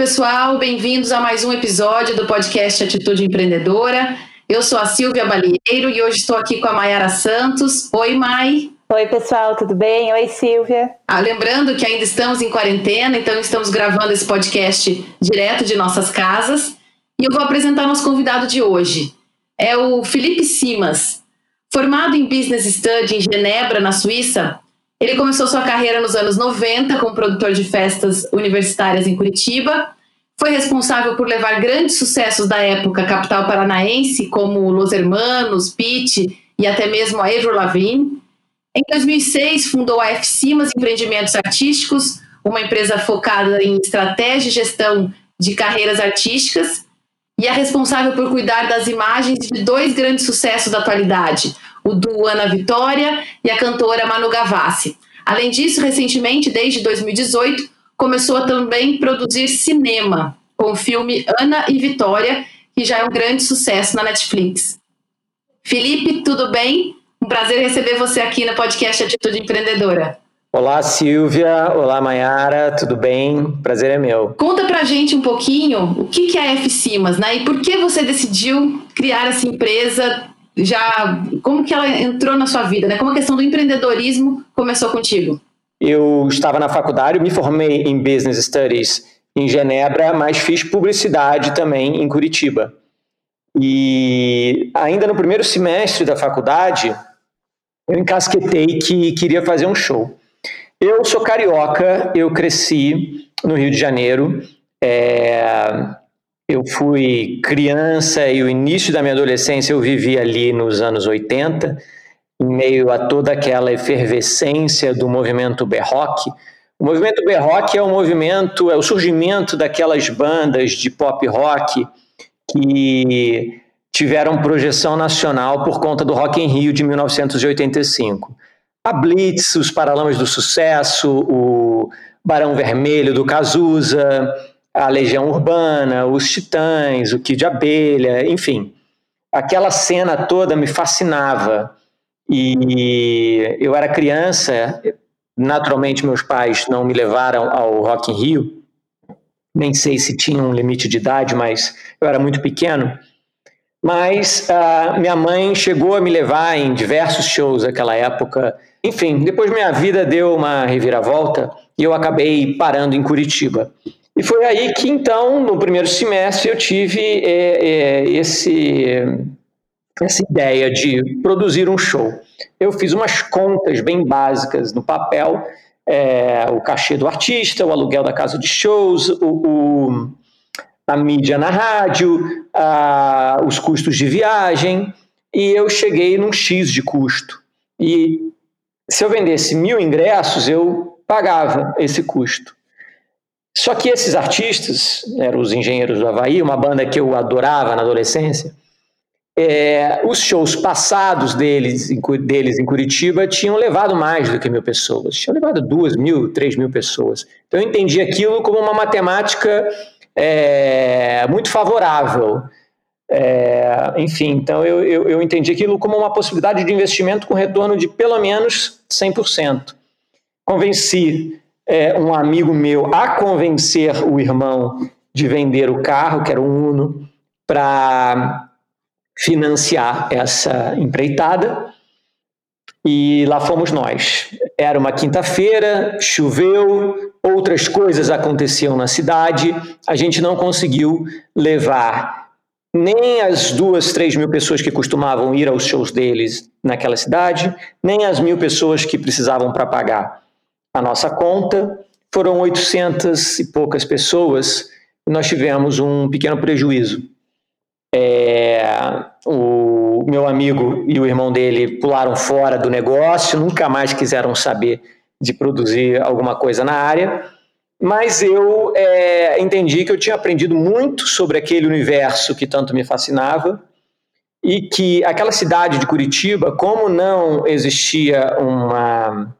pessoal, bem-vindos a mais um episódio do podcast Atitude Empreendedora. Eu sou a Silvia Balieiro e hoje estou aqui com a Mayara Santos. Oi, Mai. Oi, pessoal, tudo bem? Oi, Silvia. Ah, lembrando que ainda estamos em quarentena, então estamos gravando esse podcast direto de nossas casas. E eu vou apresentar nosso convidado de hoje. É o Felipe Simas. Formado em Business Study em Genebra, na Suíça, ele começou sua carreira nos anos 90 como produtor de festas universitárias em Curitiba. Foi responsável por levar grandes sucessos da época capital paranaense, como Los Hermanos, Pitt e até mesmo a Avril Lavigne. Em 2006, fundou a F-Cimas Empreendimentos Artísticos, uma empresa focada em estratégia e gestão de carreiras artísticas, e é responsável por cuidar das imagens de dois grandes sucessos da atualidade, o do Ana Vitória e a cantora Manu Gavassi. Além disso, recentemente, desde 2018, começou a também produzir cinema, com o filme Ana e Vitória, que já é um grande sucesso na Netflix. Felipe, tudo bem? Um prazer receber você aqui no podcast Atitude Empreendedora. Olá, Silvia. Olá, Mayara. Tudo bem? Prazer é meu. Conta pra gente um pouquinho o que é a F-Cimas, né? E por que você decidiu criar essa empresa já como que ela entrou na sua vida, né? Como a questão do empreendedorismo começou contigo? Eu estava na faculdade, me formei em Business Studies em Genebra, mas fiz publicidade também em Curitiba. E ainda no primeiro semestre da faculdade, eu encasquetei que queria fazer um show. Eu sou carioca, eu cresci no Rio de Janeiro, é, eu fui criança e o início da minha adolescência eu vivi ali nos anos 80, em meio a toda aquela efervescência do movimento berroque. O movimento berroque é o movimento, é o surgimento daquelas bandas de pop rock que tiveram projeção nacional por conta do Rock em Rio de 1985. A Blitz, os Paralamas do Sucesso, o Barão Vermelho do Cazuza, a Legião Urbana, os Titãs, o Kid Abelha, enfim. Aquela cena toda me fascinava. E eu era criança, naturalmente meus pais não me levaram ao Rock in Rio, nem sei se tinha um limite de idade, mas eu era muito pequeno. Mas uh, minha mãe chegou a me levar em diversos shows naquela época. Enfim, depois minha vida deu uma reviravolta e eu acabei parando em Curitiba. E foi aí que, então, no primeiro semestre, eu tive é, é, esse, essa ideia de produzir um show. Eu fiz umas contas bem básicas no papel, é, o cachê do artista, o aluguel da casa de shows, o, o a mídia na rádio, a, os custos de viagem, e eu cheguei num X de custo. E se eu vendesse mil ingressos, eu pagava esse custo. Só que esses artistas, eram os Engenheiros do Havaí, uma banda que eu adorava na adolescência, é, os shows passados deles em, deles em Curitiba tinham levado mais do que mil pessoas. Tinham levado duas mil, três mil pessoas. Então eu entendi aquilo como uma matemática é, muito favorável. É, enfim, então eu, eu, eu entendi aquilo como uma possibilidade de investimento com retorno de pelo menos 100%. Convenci é, um amigo meu a convencer o irmão de vender o carro, que era um Uno, para financiar essa empreitada. E lá fomos nós. Era uma quinta-feira, choveu, outras coisas aconteciam na cidade, a gente não conseguiu levar nem as duas, três mil pessoas que costumavam ir aos shows deles naquela cidade, nem as mil pessoas que precisavam para pagar a nossa conta. Foram 800 e poucas pessoas e nós tivemos um pequeno prejuízo. É, o meu amigo e o irmão dele pularam fora do negócio, nunca mais quiseram saber de produzir alguma coisa na área, mas eu é, entendi que eu tinha aprendido muito sobre aquele universo que tanto me fascinava e que aquela cidade de Curitiba, como não existia uma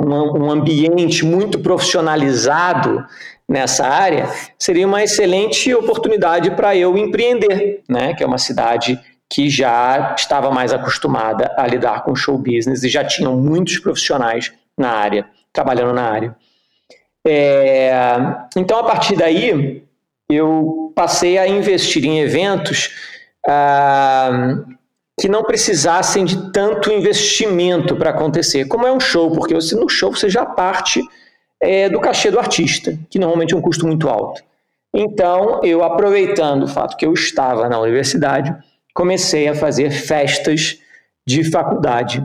um, um ambiente muito profissionalizado nessa área, seria uma excelente oportunidade para eu empreender, né? Que é uma cidade que já estava mais acostumada a lidar com show business e já tinham muitos profissionais na área, trabalhando na área. É, então, a partir daí, eu passei a investir em eventos ah, que não precisassem de tanto investimento para acontecer, como é um show, porque você, no show você já parte é, do cachê do artista, que normalmente é um custo muito alto. Então, eu aproveitando o fato que eu estava na universidade, comecei a fazer festas de faculdade.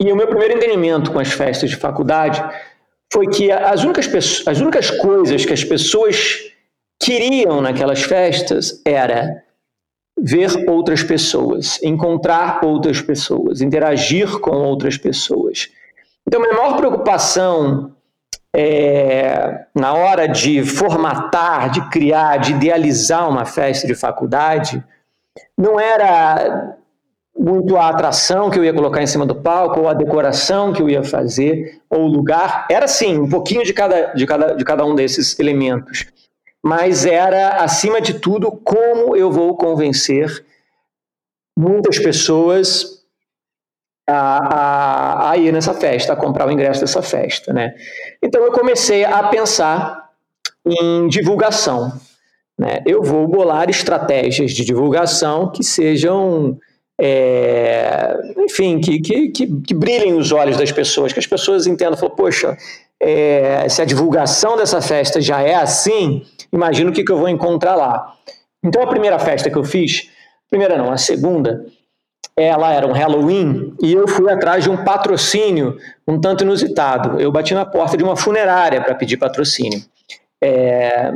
E o meu primeiro entendimento com as festas de faculdade foi que as únicas, as únicas coisas que as pessoas queriam naquelas festas era ver outras pessoas, encontrar outras pessoas, interagir com outras pessoas. Então, minha maior preocupação é, na hora de formatar, de criar, de idealizar uma festa de faculdade, não era muito a atração que eu ia colocar em cima do palco, ou a decoração que eu ia fazer, ou o lugar. Era sim, um pouquinho de cada, de cada, de cada um desses elementos. Mas era, acima de tudo, como eu vou convencer muitas pessoas a, a, a ir nessa festa, a comprar o ingresso dessa festa. Né? Então eu comecei a pensar em divulgação. Né? Eu vou bolar estratégias de divulgação que sejam é, enfim, que, que, que, que, brilhem os olhos das pessoas, que as pessoas entendam, falam, poxa, é, se a divulgação dessa festa já é assim, imagino o que, que eu vou encontrar lá. Então, a primeira festa que eu fiz, primeira não, a segunda, ela era um Halloween e eu fui atrás de um patrocínio um tanto inusitado. Eu bati na porta de uma funerária para pedir patrocínio. É,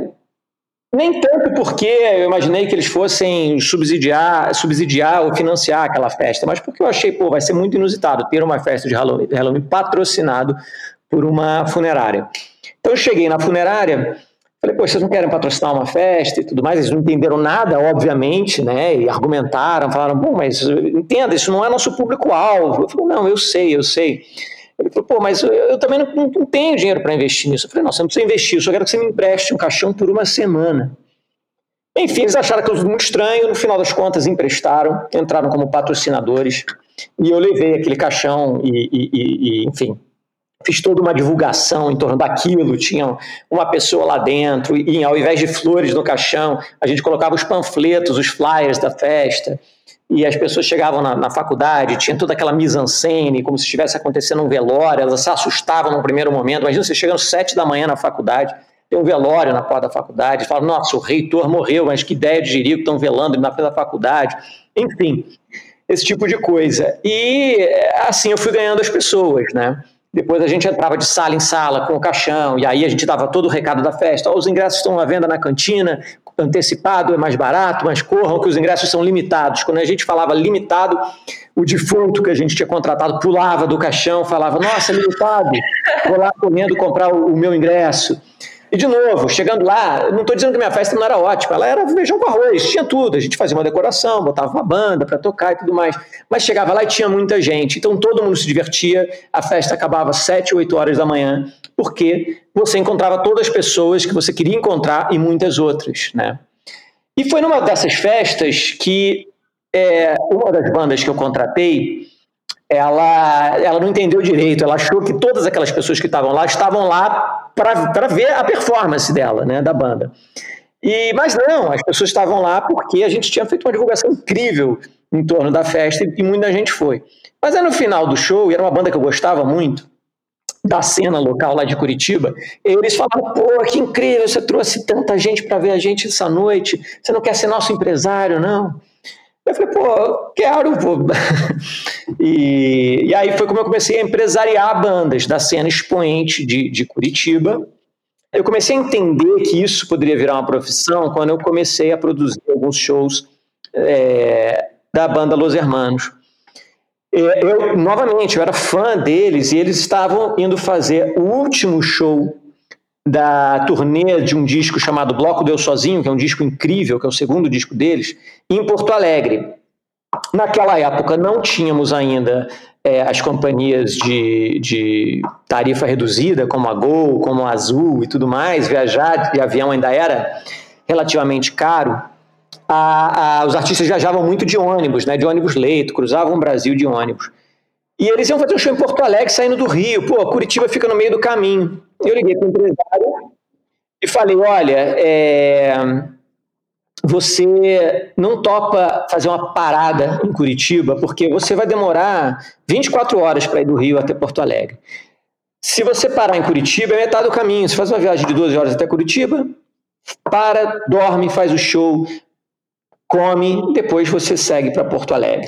nem tanto porque eu imaginei que eles fossem subsidiar, subsidiar ou financiar aquela festa, mas porque eu achei, pô, vai ser muito inusitado ter uma festa de Halloween, Halloween patrocinado por uma funerária. Então eu cheguei na funerária, falei, pô, vocês não querem patrocinar uma festa e tudo mais? Eles não entenderam nada, obviamente, né? E argumentaram, falaram, bom, mas entenda, isso não é nosso público-alvo. Eu falei, não, eu sei, eu sei. Ele falou, pô, mas eu, eu também não, não, tenho dinheiro para investir nisso. Eu falei, não, você não precisa investir, eu só quero que você me empreste um caixão por uma semana. Enfim, eles acharam aquilo muito estranho, no final das contas emprestaram, entraram como patrocinadores, e eu levei aquele caixão e, e, e, enfim, fiz toda uma divulgação em torno daquilo, tinha uma pessoa lá dentro, e ao invés de flores no caixão, a gente colocava os panfletos, os flyers da festa, e as pessoas chegavam na, na faculdade, tinha toda aquela mise-en-scène, como se estivesse acontecendo um velório, elas se assustavam no primeiro momento. Imagina você chegando às sete da manhã na faculdade, tem um velório na porta da faculdade, fala, nossa, o reitor morreu, mas que ideia de jirico estão velando na frente da faculdade. Enfim, esse tipo de coisa. E assim eu fui ganhando as pessoas, né? Depois a gente entrava de sala em sala com o caixão, e aí a gente dava todo o recado da festa. Oh, os ingressos estão à venda na cantina, antecipado é mais barato, mas corram que os ingressos são limitados. Quando a gente falava limitado, o defunto que a gente tinha contratado pulava do caixão, falava: Nossa, limitado, vou lá correndo comprar o meu ingresso. E de novo, chegando lá, não estou dizendo que minha festa não era ótima, ela era feijão com arroz, tinha tudo. A gente fazia uma decoração, botava uma banda para tocar e tudo mais. Mas chegava lá e tinha muita gente, então todo mundo se divertia. A festa acabava às 7, 8 horas da manhã, porque você encontrava todas as pessoas que você queria encontrar e muitas outras. Né? E foi numa dessas festas que é, uma das bandas que eu contratei ela, ela não entendeu direito, ela achou que todas aquelas pessoas que estavam lá estavam lá para ver a performance dela, né, da banda. E, mas não, as pessoas estavam lá porque a gente tinha feito uma divulgação incrível em torno da festa e muita gente foi. Mas aí no final do show, e era uma banda que eu gostava muito, da cena local lá de Curitiba, eles falaram: pô, que incrível, você trouxe tanta gente para ver a gente essa noite, você não quer ser nosso empresário, não? Eu falei, pô, quero, pô. E, e aí foi como eu comecei a empresariar bandas da cena expoente de, de Curitiba. Eu comecei a entender que isso poderia virar uma profissão quando eu comecei a produzir alguns shows é, da banda Los Hermanos. Eu, novamente, eu era fã deles e eles estavam indo fazer o último show da turnê de um disco chamado Bloco Deu Sozinho, que é um disco incrível, que é o segundo disco deles, em Porto Alegre. Naquela época não tínhamos ainda é, as companhias de, de, tarifa reduzida, como a Gol, como a Azul e tudo mais, viajar de avião ainda era relativamente caro. A, a, os artistas viajavam muito de ônibus, né, de ônibus leito, cruzavam o Brasil de ônibus. E eles iam fazer um show em Porto Alegre, saindo do Rio. Pô, Curitiba fica no meio do caminho. Eu liguei para o empresário e falei: olha, é, você não topa fazer uma parada em Curitiba, porque você vai demorar 24 horas para ir do Rio até Porto Alegre. Se você parar em Curitiba, é metade do caminho. Você faz uma viagem de 12 horas até Curitiba, para, dorme, faz o show, come, depois você segue para Porto Alegre.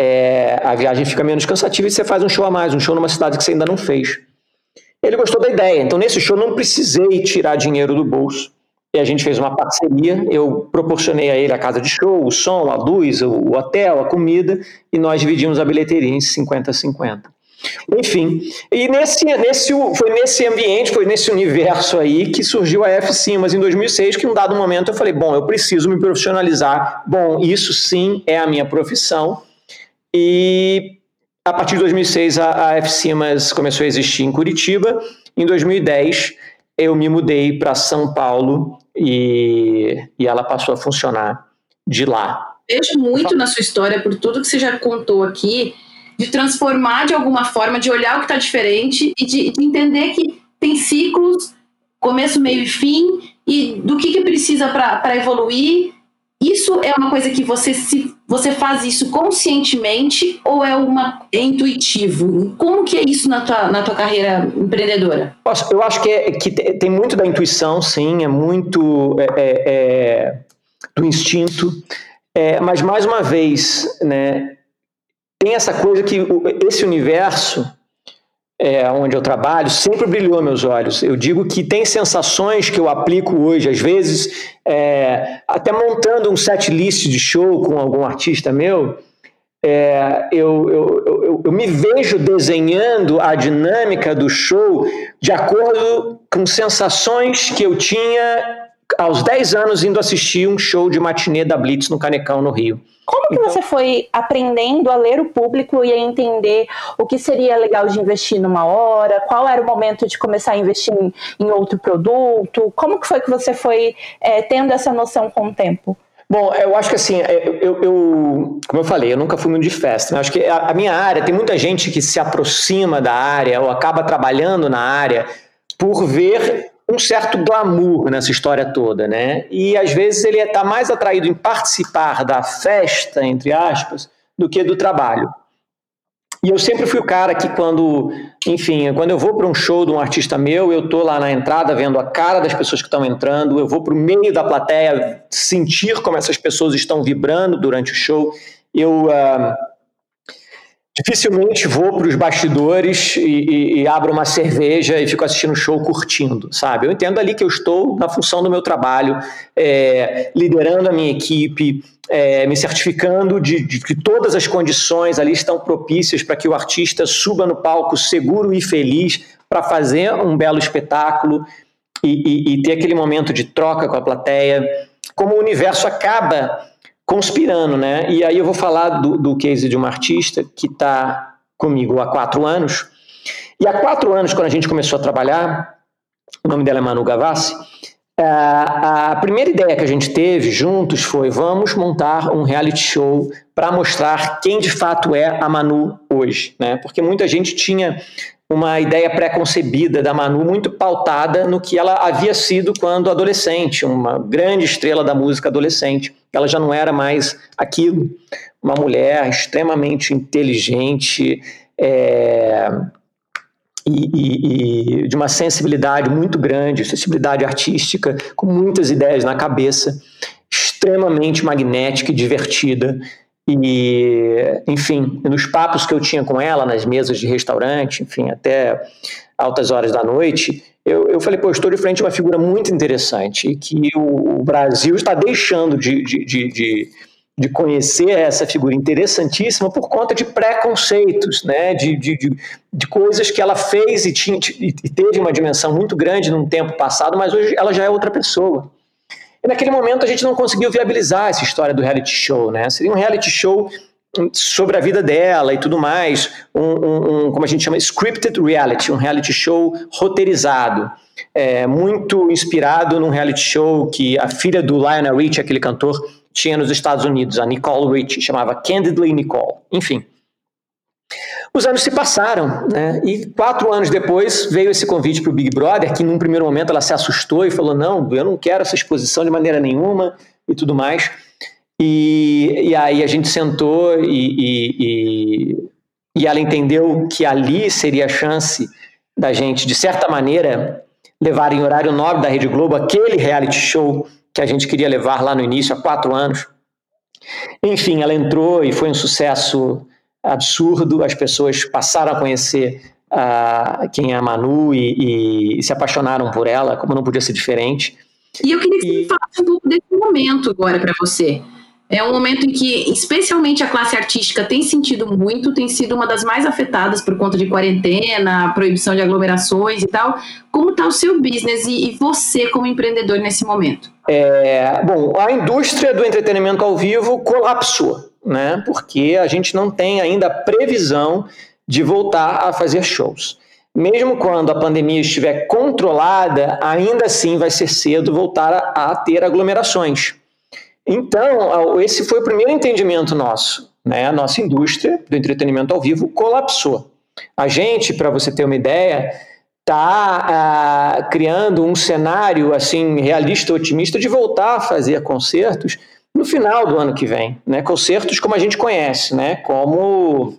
É, a viagem fica menos cansativa e você faz um show a mais, um show numa cidade que você ainda não fez. Ele gostou da ideia, então nesse show não precisei tirar dinheiro do bolso. E a gente fez uma parceria, eu proporcionei a ele a casa de show, o som, a luz, o hotel, a comida, e nós dividimos a bilheteria em 50-50. Enfim, e nesse, nesse, foi nesse ambiente, foi nesse universo aí que surgiu a F Simas em 2006, que em um dado momento eu falei, bom, eu preciso me profissionalizar, bom, isso sim é a minha profissão, e a partir de 2006 a, a F Simas começou a existir em Curitiba, em 2010 eu me mudei para São Paulo e, e ela passou a funcionar de lá. Vejo muito na sua história, por tudo que você já contou aqui, de transformar de alguma forma, de olhar o que está diferente e de, de, entender que tem ciclos, começo, meio e fim, e do que, que precisa para evoluir. Isso é uma coisa que você se você faz isso conscientemente ou é uma é intuitivo? Como que é isso na tua, na tua carreira empreendedora? Eu acho que, é, que tem muito da intuição, sim, é muito é, é, é do instinto, é, mas mais uma vez, né, tem essa coisa que esse universo é, onde eu trabalho sempre brilhou meus olhos. Eu digo que tem sensações que eu aplico hoje, às vezes, é, até montando um set list de show com algum artista meu, é, eu, eu, eu, eu, me vejo desenhando a dinâmica do show de acordo com sensações que eu tinha aos 10 anos indo assistir um show de matinê da Blitz no Canecão, no Rio. Como que então, você foi aprendendo a ler o público e a entender o que seria legal de investir numa hora? Qual era o momento de começar a investir em, em outro produto? Como que foi que você foi é, tendo essa noção com o tempo? Bom, eu acho que assim, é, eu, eu, como eu falei, eu nunca fui muito de festa. Né? acho que a, a minha área, tem muita gente que se aproxima da área ou acaba trabalhando na área por ver um certo glamour nessa história toda, né? E às vezes ele está mais atraído em participar da festa, entre aspas, do que do trabalho. E eu sempre fui o cara que quando, enfim, quando eu vou para um show de um artista meu, eu tô lá na entrada vendo a cara das pessoas que estão entrando, eu vou para o meio da plateia sentir como essas pessoas estão vibrando durante o show. Eu uh, Dificilmente vou para os bastidores e, e, e, abro uma cerveja e fico assistindo o show curtindo, sabe? Eu entendo ali que eu estou na função do meu trabalho, é, liderando a minha equipe, é, me certificando de, de, que todas as condições ali estão propícias para que o artista suba no palco seguro e feliz para fazer um belo espetáculo e, e ter aquele momento de troca com a plateia. Como o universo acaba conspirando, né? E aí eu vou falar do, do case de uma artista que está comigo há quatro anos. E há quatro anos, quando a gente começou a trabalhar, o nome dela é Manu Gavassi, é, a primeira ideia que a gente teve juntos foi: vamos montar um reality show para mostrar quem de fato é a Manu hoje, né? Porque muita gente tinha uma ideia pré-concebida da Manu muito pautada no que ela havia sido quando adolescente, uma grande estrela da música adolescente. Ela já não era mais aquilo, uma mulher extremamente inteligente é, e, e, e de uma sensibilidade muito grande, sensibilidade artística, com muitas ideias na cabeça, extremamente magnética e divertida. E, enfim, nos papos que eu tinha com ela, nas mesas de restaurante, enfim, até altas horas da noite, eu, eu falei, pô, estou de frente a uma figura muito interessante e que o, o Brasil está deixando de, de, de, de, de conhecer essa figura interessantíssima por conta de preconceitos, né, de, de, de, de coisas que ela fez e, tinha, e teve uma dimensão muito grande num tempo passado, mas hoje ela já é outra pessoa. Naquele momento a gente não conseguiu viabilizar essa história do reality show, né? Seria um reality show sobre a vida dela e tudo mais, um, um, um como a gente chama, scripted reality, um reality show roteirizado, é, muito inspirado num reality show que a filha do Lionel Richie, aquele cantor, tinha nos Estados Unidos, a Nicole Richie, chamava Candidly Nicole. Enfim. Os anos se passaram, né? E quatro anos depois veio esse convite para o Big Brother, que num primeiro momento ela se assustou e falou: não, eu não quero essa exposição de maneira nenhuma e tudo mais. E, e aí a gente sentou e, e, e, ela entendeu que ali seria a chance da gente, de certa maneira, levar em horário nobre da Rede Globo aquele reality show que a gente queria levar lá no início, há quatro anos. Enfim, ela entrou e foi um sucesso absurdo, as pessoas passaram a conhecer uh, quem é a Manu e, e, se apaixonaram por ela, como não podia ser diferente. E eu queria que e... você falasse um pouco desse momento agora para você. É um momento em que, especialmente a classe artística tem sentido muito, tem sido uma das mais afetadas por conta de quarentena, proibição de aglomerações e tal. Como está o seu business e, e, você como empreendedor nesse momento? É, bom, a indústria do entretenimento ao vivo colapsou, né? Porque a gente não tem ainda previsão de voltar a fazer shows. Mesmo quando a pandemia estiver controlada, ainda assim vai ser cedo voltar a, a ter aglomerações. Então, esse foi o primeiro entendimento nosso. Né? A nossa indústria do entretenimento ao vivo colapsou. A gente, para você ter uma ideia, está ah, criando um cenário assim realista, otimista de voltar a fazer concertos no final do ano que vem, né? Concertos como a gente conhece, né? Como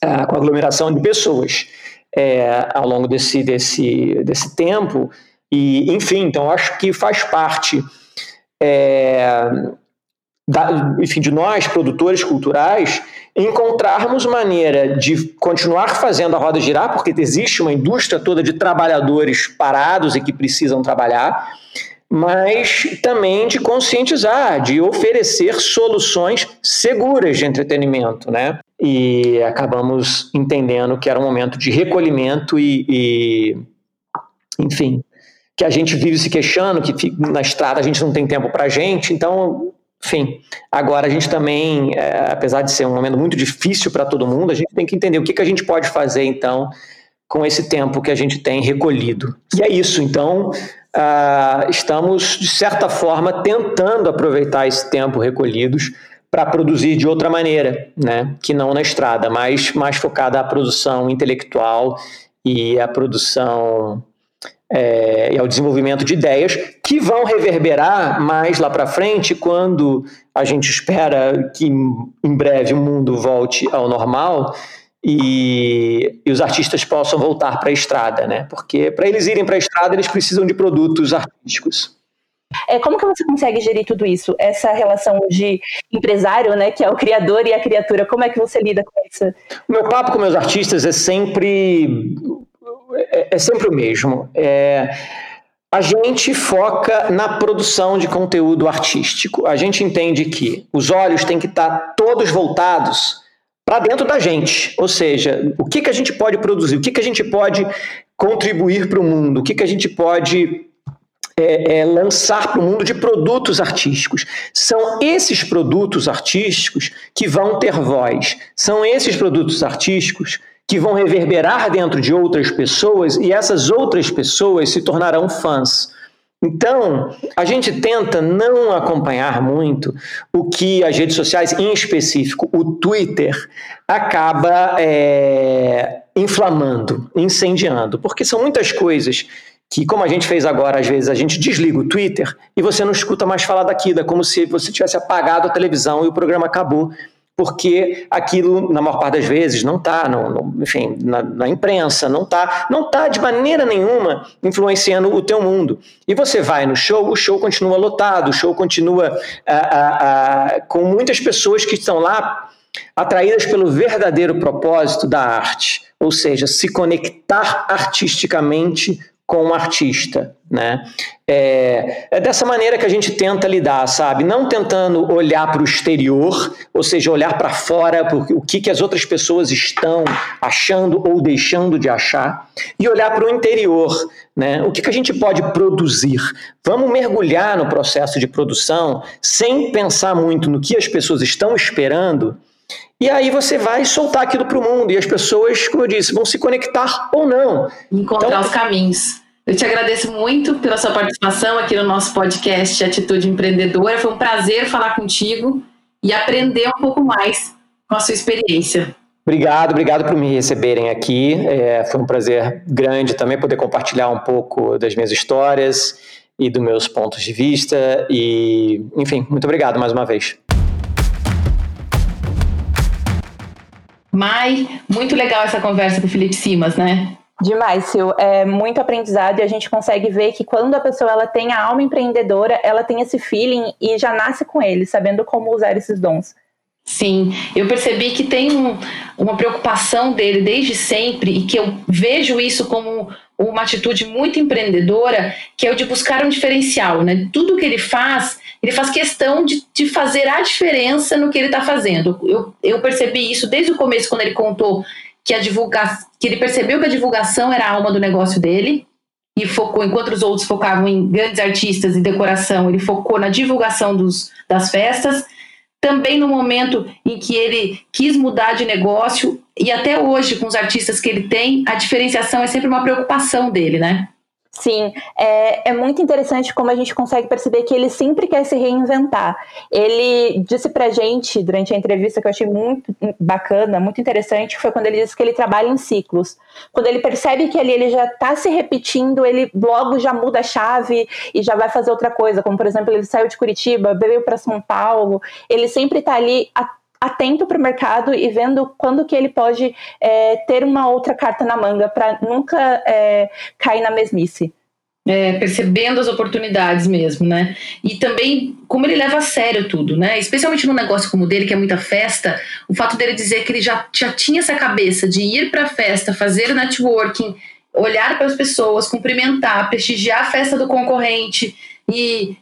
ah, com aglomeração de pessoas é, ao longo desse, desse, desse tempo e enfim, então acho que faz parte é, da, enfim, de nós, produtores culturais, encontrarmos maneira de continuar fazendo a roda girar, porque existe uma indústria toda de trabalhadores parados e que precisam trabalhar, mas também de conscientizar, de oferecer soluções seguras de entretenimento, né? E acabamos entendendo que era um momento de recolhimento e, e enfim, que a gente vive se queixando, que na estrada a gente não tem tempo para a gente, então, enfim, agora a gente também, é, apesar de ser um momento muito difícil para todo mundo, a gente tem que entender o que, que a gente pode fazer, então, com esse tempo que a gente tem recolhido. E é isso, então, uh, estamos, de certa forma, tentando aproveitar esse tempo recolhidos para produzir de outra maneira, né? que não na estrada, mas mais focada à produção intelectual e à produção é, e ao desenvolvimento de ideias que vão reverberar mais lá para frente quando a gente espera que em breve o mundo volte ao normal e, e os artistas possam voltar para a estrada, né? Porque para eles irem para a estrada eles precisam de produtos artísticos. É, como que você consegue gerir tudo isso? Essa relação de empresário, né, que é o criador e a criatura, como é que você lida com isso? O meu papo com meus artistas é sempre é, é sempre o mesmo. É, a gente foca na produção de conteúdo artístico. A gente entende que os olhos têm que estar todos voltados para dentro da gente. Ou seja, o que, que a gente pode produzir, o que, que a gente pode contribuir para o mundo, o que, que a gente pode é, é, lançar para o mundo de produtos artísticos. São esses produtos artísticos que vão ter voz. São esses produtos artísticos que vão reverberar dentro de outras pessoas e essas outras pessoas se tornarão fãs. Então, a gente tenta não acompanhar muito o que as redes sociais, em específico o Twitter, acaba é, inflamando, incendiando, porque são muitas coisas que, como a gente fez agora, às vezes a gente desliga o Twitter e você não escuta mais falar daquilo, é como se você tivesse apagado a televisão e o programa acabou porque aquilo, na maior parte das vezes, não está, enfim, na, na, imprensa, não está, não está de maneira nenhuma influenciando o teu mundo. E você vai no show, o show continua lotado, o show continua com muitas pessoas que estão lá atraídas pelo verdadeiro propósito da arte, ou seja, se conectar artisticamente com um artista, né? É, é, dessa maneira que a gente tenta lidar, sabe? Não tentando olhar para o exterior, ou seja, olhar para fora, o que, que as outras pessoas estão achando ou deixando de achar, e olhar para o interior, né? O que, que a gente pode produzir? Vamos mergulhar no processo de produção sem pensar muito no que as pessoas estão esperando e aí você vai soltar aquilo para o mundo e as pessoas, como eu disse, vão se conectar ou não. Encontrar então, os caminhos. Eu te agradeço muito pela sua participação aqui no nosso podcast Atitude Empreendedora. Foi um prazer falar contigo e aprender um pouco mais com a sua experiência. Obrigado, obrigado por me receberem aqui. É, foi um prazer grande também poder compartilhar um pouco das minhas histórias e dos meus pontos de vista. E, enfim, muito obrigado mais uma vez. Mai, muito legal essa conversa com o Felipe Simas, né? Demais, Sil. É muito aprendizado e a gente consegue ver que quando a pessoa ela tem a alma empreendedora, ela tem esse feeling e já nasce com ele, sabendo como usar esses dons. Sim, eu percebi que tem um, uma preocupação dele desde sempre e que eu vejo isso como uma atitude muito empreendedora, que é o de buscar um diferencial, né? Tudo que ele faz, ele faz questão de, de fazer a diferença no que ele está fazendo. Eu, eu percebi isso desde o começo, quando ele contou que a divulgação, que ele percebeu que a divulgação era a alma do negócio dele e focou, enquanto os outros focavam em grandes artistas e decoração, ele focou na divulgação dos, das festas também no momento em que ele quis mudar de negócio e até hoje com os artistas que ele tem, a diferenciação é sempre uma preocupação dele, né? Sim, é, é, muito interessante como a gente consegue perceber que ele sempre quer se reinventar. Ele disse pra gente, durante a entrevista, que eu achei muito bacana, muito interessante, foi quando ele disse que ele trabalha em ciclos. Quando ele percebe que ali ele já está se repetindo, ele logo já muda a chave e já vai fazer outra coisa. Como, por exemplo, ele saiu de Curitiba, veio para São Paulo, ele sempre está ali atento para o mercado e vendo quando que ele pode é, ter uma outra carta na manga para nunca é, cair na mesmice. É, percebendo as oportunidades mesmo, né? E também como ele leva a sério tudo, né? Especialmente num negócio como o dele, que é muita festa, o fato dele dizer que ele já, já tinha essa cabeça de ir para a festa, fazer networking, olhar para as pessoas, cumprimentar, prestigiar a festa do concorrente e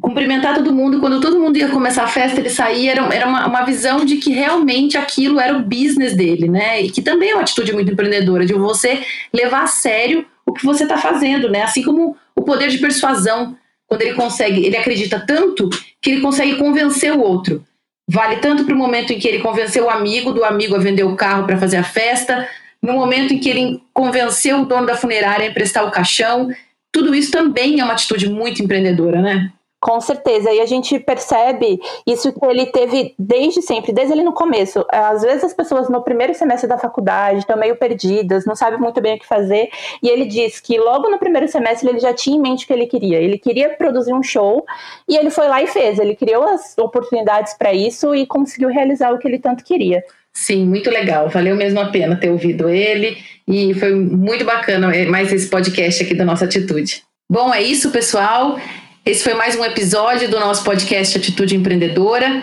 cumprimentar todo mundo. Quando todo mundo ia começar a festa, ele saía, era, era uma, uma visão de que realmente aquilo era o business dele, né? E que também é uma atitude muito empreendedora, de você levar a sério o que você está fazendo, né? Assim como o poder de persuasão, quando ele consegue, ele acredita tanto que ele consegue convencer o outro. Vale tanto para o momento em que ele convenceu o amigo, do amigo a vender o carro para fazer a festa, no momento em que ele convenceu o dono da funerária a emprestar o caixão. Tudo isso também é uma atitude muito empreendedora, né? Com certeza, e a gente percebe isso que ele teve desde sempre, desde ele no começo. Às vezes as pessoas no primeiro semestre da faculdade estão meio perdidas, não sabem muito bem o que fazer, e ele diz que logo no primeiro semestre ele já tinha em mente o que ele queria. Ele queria produzir um show e ele foi lá e fez. Ele criou as oportunidades para isso e conseguiu realizar o que ele tanto queria. Sim, muito legal. Valeu mesmo a pena ter ouvido ele e foi muito bacana mais esse podcast aqui da nossa atitude. Bom, é isso, pessoal. Esse foi mais um episódio do nosso podcast Atitude Empreendedora.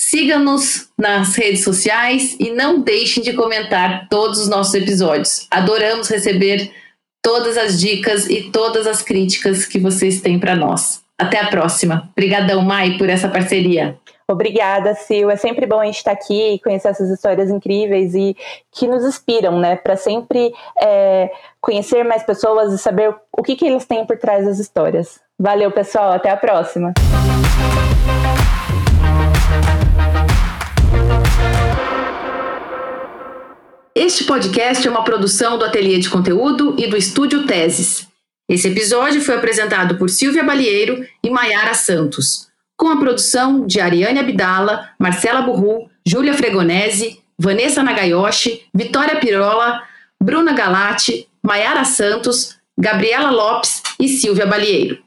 Siga-nos nas redes sociais e não deixem de comentar todos os nossos episódios. Adoramos receber todas as dicas e todas as críticas que vocês têm para nós. Até a próxima. Obrigadão, Mai, por essa parceria. Obrigada, Sil. É sempre bom a gente estar aqui e conhecer essas histórias incríveis e que nos inspiram, né? Para sempre é, conhecer mais pessoas e saber o que, que eles têm por trás das histórias. Valeu, pessoal. Até a próxima. Este podcast é uma produção do Ateliê de Conteúdo e do Estúdio Teses. Esse episódio foi apresentado por Silvia Balieiro e Maiara Santos, com a produção de Ariane Abdala, Marcela Burru, Júlia Fregonese, Vanessa Nagayoshi, Vitória Pirola, Bruna Galati, Maiara Santos, Gabriela Lopes e Silvia Balieiro.